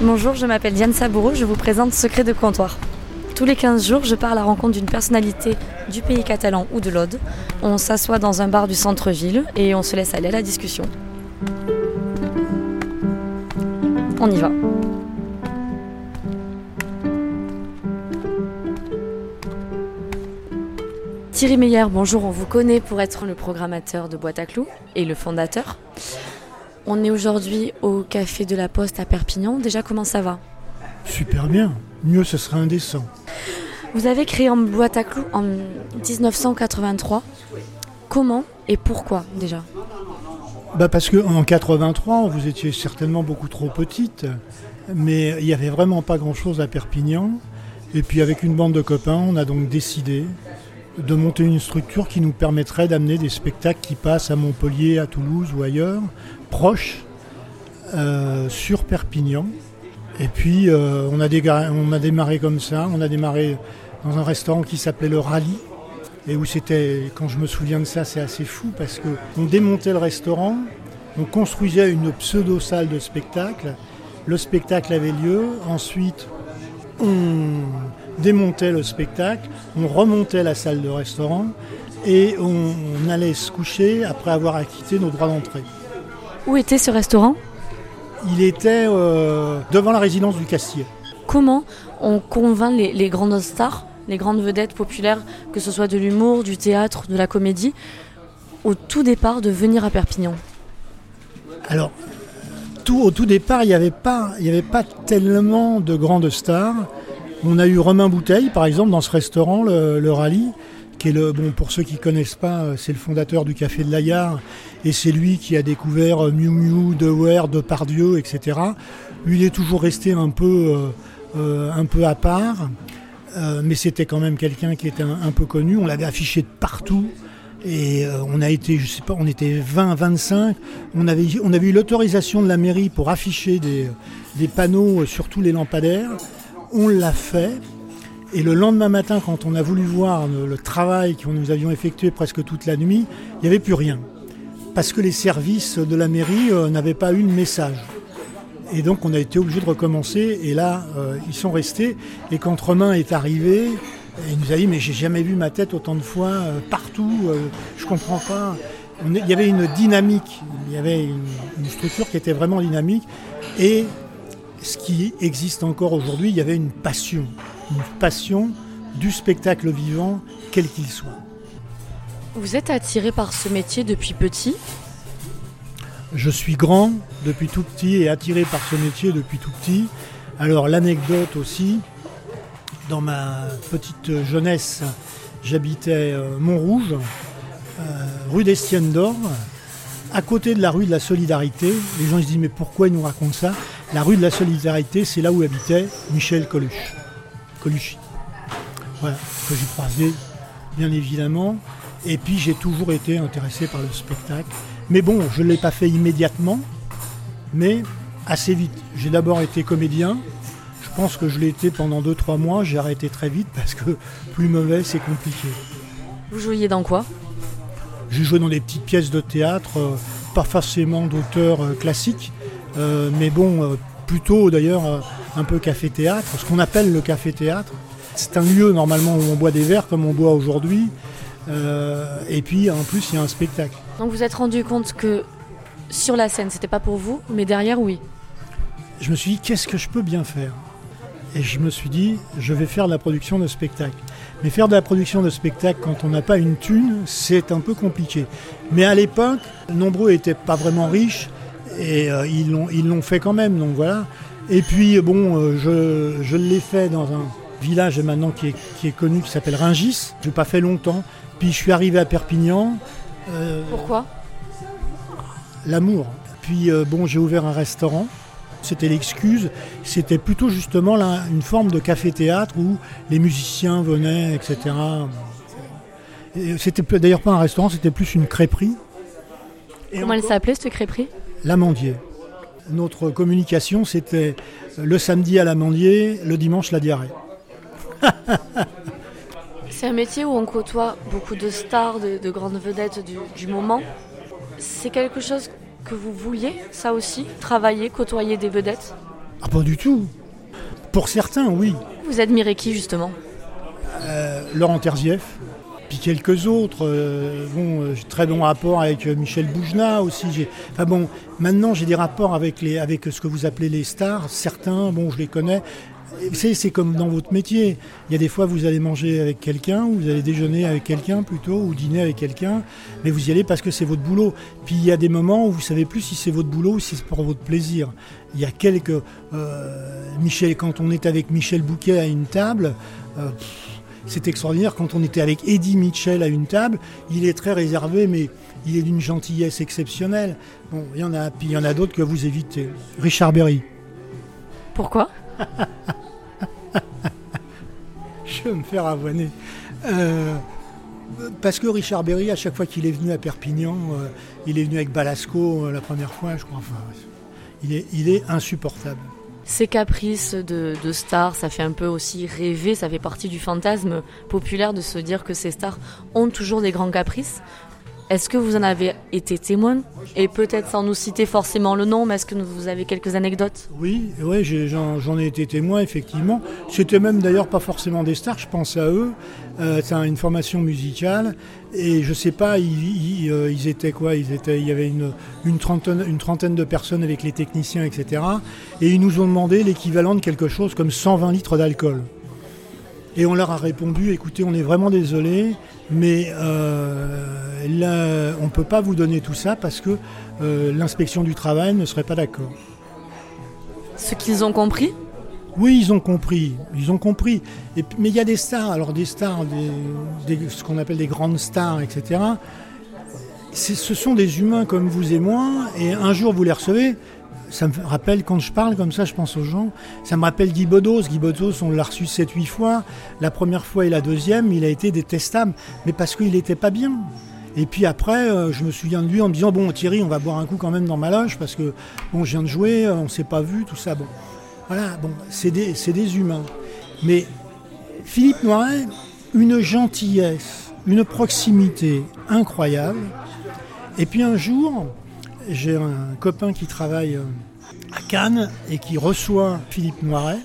Bonjour, je m'appelle Diane Saboureau, je vous présente Secret de comptoir. Tous les 15 jours, je pars à la rencontre d'une personnalité du pays catalan ou de l'Aude. On s'assoit dans un bar du centre-ville et on se laisse aller à la discussion. On y va. Thierry Meyer, bonjour, on vous connaît pour être le programmateur de Boîte à Clous et le fondateur. On est aujourd'hui au Café de la Poste à Perpignan. Déjà, comment ça va? Super bien. Mieux, ce serait indécent. Vous avez créé en Boîte à Clous en 1983. Comment et pourquoi déjà? Bah Parce qu'en 83, vous étiez certainement beaucoup trop petite, mais il n'y avait vraiment pas grand-chose à Perpignan. Et puis avec une bande de copains, on a donc décidé de monter une structure qui nous permettrait d'amener des spectacles qui passent à Montpellier, à Toulouse ou ailleurs, proches, euh, sur Perpignan. Et puis euh, on, a on a démarré comme ça, on a démarré dans un restaurant qui s'appelait le Rallye, et où c'était, quand je me souviens de ça, c'est assez fou parce qu'on démontait le restaurant, on construisait une pseudo-salle de spectacle, le spectacle avait lieu, ensuite on démontait le spectacle, on remontait la salle de restaurant et on, allait se coucher après avoir acquitté nos droits d'entrée. Où était ce restaurant? Il était euh, devant la résidence du Castier. Comment on convainc les, grandes stars, les grandes vedettes populaires, que ce soit de l'humour, du théâtre, de la comédie, au tout départ de venir à Perpignan? Alors, tout, au tout départ, il n'y avait, avait, pas tellement de grandes stars. On a eu Romain Bouteille, par exemple, dans ce restaurant, le, Rallye, qui est le, bon, pour ceux qui connaissent pas, euh, c'est le fondateur du Café de la et c'est lui qui a découvert euh, Miu Miu, Dewar, Depardieu, etc. Lui, il est toujours resté un peu, euh, à part, mais c'était quand même quelqu'un qui était un, peu connu. On l'avait affiché de partout. Et on a été, je sais pas, on était 20, 25. On avait, on avait eu l'autorisation de la mairie pour afficher des, des panneaux sur tous les lampadaires on l'a fait. Et le lendemain matin, quand on a voulu voir le, travail que nous avions effectué presque toute la nuit, il n'y avait plus rien. Parce que les services de la mairie euh, n'avaient pas eu de message. Et donc on a été obligé de recommencer. Et là, euh, ils sont restés. Et quand Romain est arrivé, il nous a dit mais j'ai jamais vu ma tête autant de fois euh, partout. je comprends pas. il y avait une dynamique. Il y avait une, structure qui était vraiment dynamique. Ce qui existe encore aujourd'hui, il y avait une passion, une passion du spectacle vivant, quel qu'il soit. Vous êtes attiré par ce métier depuis petit? Je suis grand depuis tout petit et attiré par ce métier depuis tout petit. Alors l'anecdote aussi, dans ma petite jeunesse, j'habitais euh, Montrouge, euh, rue d'Estienne d'Or, à côté de la rue de la Solidarité. Les gens se disent mais pourquoi ils nous racontent ça? La rue de la Solidarité, c'est là où habitait Michel Coluche. Colucci. Voilà, que j'ai croisé, bien évidemment. Et puis j'ai toujours été intéressé par le spectacle. Mais bon, je ne l'ai pas fait immédiatement, mais assez vite. J'ai d'abord été comédien. Je pense que je l'ai été pendant 2-3 mois. J'ai arrêté très vite parce que plus mauvais, c'est compliqué. Vous jouiez dans quoi? J'ai joué dans des petites pièces de théâtre, euh, pas forcément d'auteurs euh, classiques, mais bon, euh, plutôt d'ailleurs euh, un peu café-théâtre, ce qu'on appelle le café-théâtre. C'est un lieu normalement où on boit des verres comme on boit aujourd'hui. et puis en plus, il y a un spectacle. Donc vous êtes rendu compte que sur la scène, c'était pas pour vous, mais derrière, oui. Je me suis dit, qu'est-ce que je peux bien faire? Et je me suis dit, je vais faire de la production de spectacle. Mais faire de la production de spectacle quand on n'a pas une thune, c'est un peu compliqué. Mais à l'époque, nombreux n'étaient pas vraiment riches et euh, ils l'ont fait quand même, donc voilà. Et puis bon, euh, je, je l'ai fait dans un village maintenant qui est, qui est connu, qui s'appelle Ringis. Je n'ai pas fait longtemps. Puis je suis arrivé à Perpignan. Euh, Pourquoi? L'amour. Puis bon, j'ai ouvert un restaurant. C'était l'excuse. C'était plutôt justement là, une forme de café-théâtre où les musiciens venaient, etc. C'était d'ailleurs pas un restaurant, c'était plus une crêperie. Comment elle s'appelait cette crêperie? L'amandier. Notre communication, c'était le samedi à l'amandier, le dimanche la diarrhée. C'est un métier où on côtoie beaucoup de stars, de, grandes vedettes du, moment. C'est quelque chose que vous vouliez, ça aussi Travailler, côtoyer des vedettes? Ah, pas du tout. Pour certains, oui. Vous admirez qui, justement? Euh, Laurent Terzieff, puis quelques autres. Euh, euh, j'ai très bon rapport avec Michel Boujna aussi. Enfin bon, maintenant j'ai des rapports avec, les, avec ce que vous appelez les stars. Certains, bon, je les connais. C'est comme dans votre métier. Il y a des fois, vous allez manger avec quelqu'un, ou vous allez déjeuner avec quelqu'un plutôt, ou dîner avec quelqu'un, mais vous y allez parce que c'est votre boulot. Puis il y a des moments où vous savez plus si c'est votre boulot ou si c'est pour votre plaisir. Il y a quelques. Euh, Michel, quand on est avec Michel Bouquet à une table, euh, c'est extraordinaire. Quand on était avec Eddie Mitchell à une table, il est très réservé, mais il est d'une gentillesse exceptionnelle. Bon, il y en a, puis il y en a d'autres que vous évitez. Richard Berry. Pourquoi? Je vais me faire avoiner. Euh, parce que Richard Berry, à chaque fois qu'il est venu à Perpignan, euh, il est venu avec Balasco euh, la première fois, je crois. Enfin, il, est, il est insupportable. Ces caprices de, stars, ça fait un peu aussi rêver, ça fait partie du fantasme populaire de se dire que ces stars ont toujours des grands caprices. Est-ce que vous en avez été témoin Et peut-être sans nous citer forcément le nom, mais est-ce que vous avez quelques anecdotes Oui, oui j'en ai été témoin, effectivement. C'était même d'ailleurs pas forcément des stars, je pense à eux. Euh, c'est une formation musicale. Et je sais pas, ils, euh, étaient quoi? Ils étaient, Il y avait une, trentaine, une trentaine de personnes avec les techniciens, etc. Et ils nous ont demandé l'équivalent de quelque chose comme 120 litres d'alcool. Et on leur a répondu, écoutez, on est vraiment désolé, mais euh, on ne peut pas vous donner tout ça parce que euh, l'inspection du travail ne serait pas d'accord. Ce qu'ils ont compris? Oui, ils ont compris. Ils ont compris. mais il y a des stars, alors des stars, ce qu'on appelle des grandes stars, etc. Ce sont des humains comme vous et moi, et un jour vous les recevez, ça me rappelle, quand je parle comme ça, je pense aux gens, ça me rappelle Guy Bedos. Guy Bedos, on l'a reçu 7-8 fois. La première fois et la deuxième, il a été détestable, mais parce qu'il n'était pas bien. Et puis après, euh, je me souviens de lui en me disant Bon, Thierry, on va boire un coup quand même dans ma loge, parce que bon, je viens de jouer, euh, on ne s'est pas vu, tout ça. Bon, voilà, bon, c'est des, des humains. Mais Philippe Noiret, une gentillesse, une proximité incroyable. Et puis un jour, j'ai un copain qui travaille euh, à Cannes et qui reçoit Philippe Noiret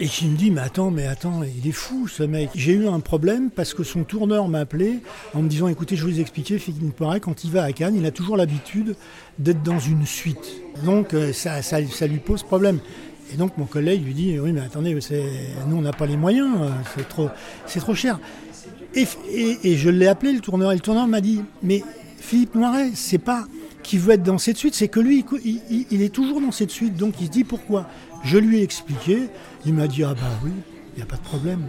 et qui me dit mais attends mais attends il est fou ce mec j'ai eu un problème parce que son tourneur m'a appelé en me disant écoutez je vais vous expliquer Philippe Noiret quand il va à Cannes il a toujours l'habitude d'être dans une suite donc euh, ça, ça, lui pose problème et donc mon collègue lui dit oui mais attendez nous on n'a pas les moyens euh, c'est trop trop cher et, je l'ai appelé le tourneur et le tourneur m'a dit mais Philippe Noiret c'est pas qui veut être dans cette suite, c'est que lui, il, est toujours dans cette suite, donc il se dit pourquoi? Je lui ai expliqué, il m'a dit ah bah oui, il n'y a pas de problème.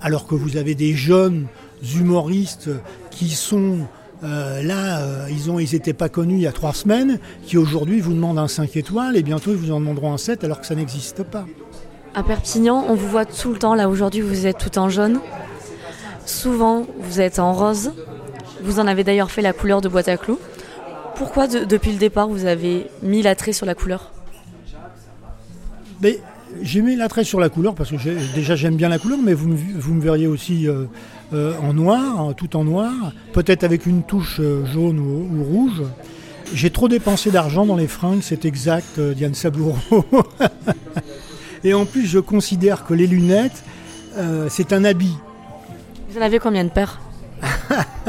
Alors que vous avez des jeunes humoristes qui sont euh, là, euh, ils ont, ils n'étaient pas connus il y a trois semaines, qui aujourd'hui vous demandent un 5 étoiles et bientôt ils vous en demanderont un 7 alors que ça n'existe pas. À Perpignan, on vous voit tout le temps. Là aujourd'hui, vous êtes tout en jaune. Souvent, vous êtes en rose. Vous en avez d'ailleurs fait la couleur de boîte à clous. Pourquoi depuis le départ vous avez mis l'attrait sur la couleur? Mais, J'ai mis l'attrait sur la couleur parce que déjà j'aime bien la couleur, mais vous me, vous me verriez aussi euh, euh, en noir, tout en noir, peut-être avec une touche euh, jaune ou, rouge. J'ai trop dépensé d'argent dans les fringues, c'est exact, Diane Saboureau. Et en plus, je considère que les lunettes, c'est un habit. Vous en avez combien de paires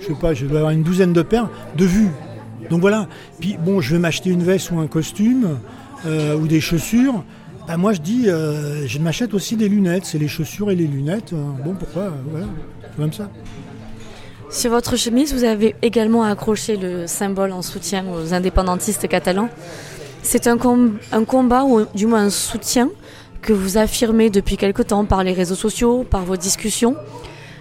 Je sais pas, je dois avoir une douzaine de paires de vue. Donc voilà. Puis bon, je vais m'acheter une veste ou un costume euh, ou des chaussures. Bah, moi, je dis, euh, je m'achète aussi des lunettes. C'est les chaussures et les lunettes. Euh, bon, pourquoi Voilà, c'est comme ça. Sur votre chemise, vous avez également accroché le symbole en soutien aux indépendantistes catalans. C'est un, un, combat, ou du moins un soutien, que vous affirmez depuis quelque temps par les réseaux sociaux, par vos discussions.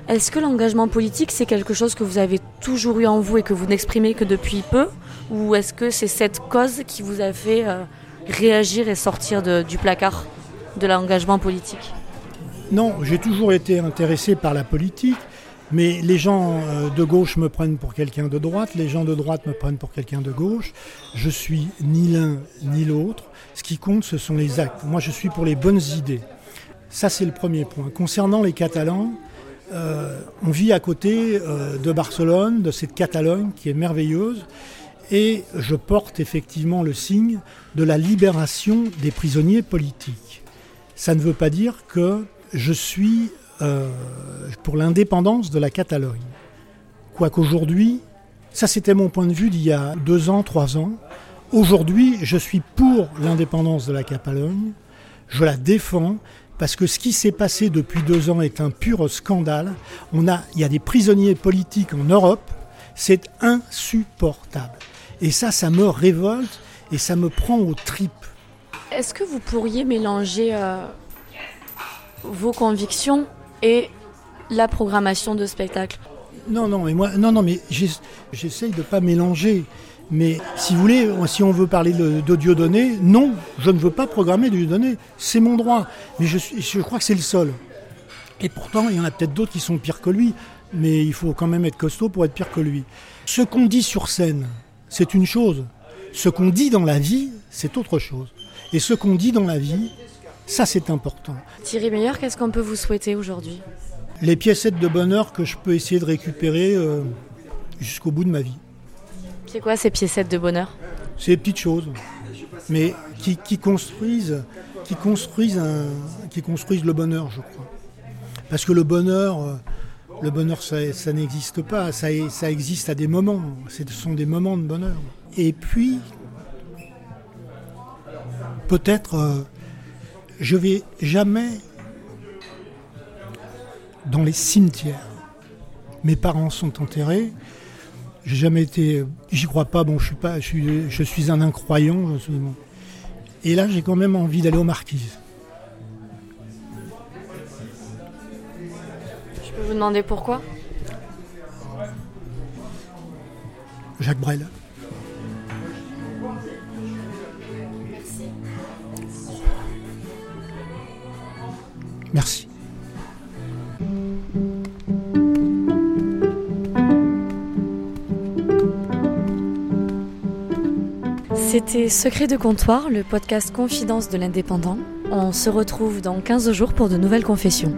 Est-ce que l'engagement politique, c'est quelque chose que vous avez toujours eu en vous et que vous n'exprimez que depuis peu? Ou est-ce que c'est cette cause qui vous a fait euh, réagir et sortir du placard de l'engagement politique Non, j'ai toujours été intéressé par la politique. Mais les gens euh, de gauche me prennent pour quelqu'un de droite, les gens de droite me prennent pour quelqu'un de gauche. Je suis ni l'un ni l'autre. Ce qui compte, ce sont les actes. Moi, je suis pour les bonnes idées. Ça, c'est le premier point. Concernant les Catalans, euh, on vit à côté euh, de Barcelone, de cette Catalogne qui est merveilleuse. Et je porte effectivement le signe de la libération des prisonniers politiques. Ça ne veut pas dire que je suis euh, pour l'indépendance de la Catalogne. Quoiqu'aujourd'hui, ça c'était mon point de vue d'il y a deux ans, trois ans, aujourd'hui je suis pour l'indépendance de la Catalogne, je la défends, parce que ce qui s'est passé depuis deux ans est un pur scandale. On a, il y a des prisonniers politiques en Europe, c'est insupportable. Et ça, ça me révolte et ça me prend aux tripes. Est-ce que vous pourriez mélanger euh, vos convictions et la programmation de spectacle? Non, non, mais moi, non, non, mais j'essaye de pas mélanger. Mais si vous voulez, si on veut parler de, de non, je ne veux pas programmer de Dieudonné. C'est mon droit. Mais je, je crois que c'est le seul. Et pourtant, il y en a peut-être d'autres qui sont pires que lui. Mais il faut quand même être costaud pour être pire que lui. Ce qu'on dit sur scène, c'est une chose. Ce qu'on dit dans la vie, c'est autre chose. Et ce qu'on dit dans la vie, ça c'est important. Thierry Meyer, qu'est-ce qu'on peut vous souhaiter aujourd'hui? Les piécettes de bonheur que je peux essayer de récupérer euh, jusqu'au bout de ma vie. C'est quoi ces piécettes de bonheur C'est des petites choses, mais qui, construisent, qui construisent, qui construisent le bonheur, je crois. Parce que le bonheur, euh, le bonheur, ça, n'existe pas, ça, existe à des moments. Ce sont des moments de bonheur. Et puis, peut-être, euh, je vais jamais dans les cimetières. Mes parents sont enterrés. J'ai jamais été, j'y crois pas. Bon, je suis pas, je suis un incroyant. Et là, j'ai quand même envie d'aller aux Marquises. Demander pourquoi Jacques Brel. Merci. C'était Secret de comptoir, le podcast Confidence de l'indépendant. On se retrouve dans 15 jours pour de nouvelles confessions.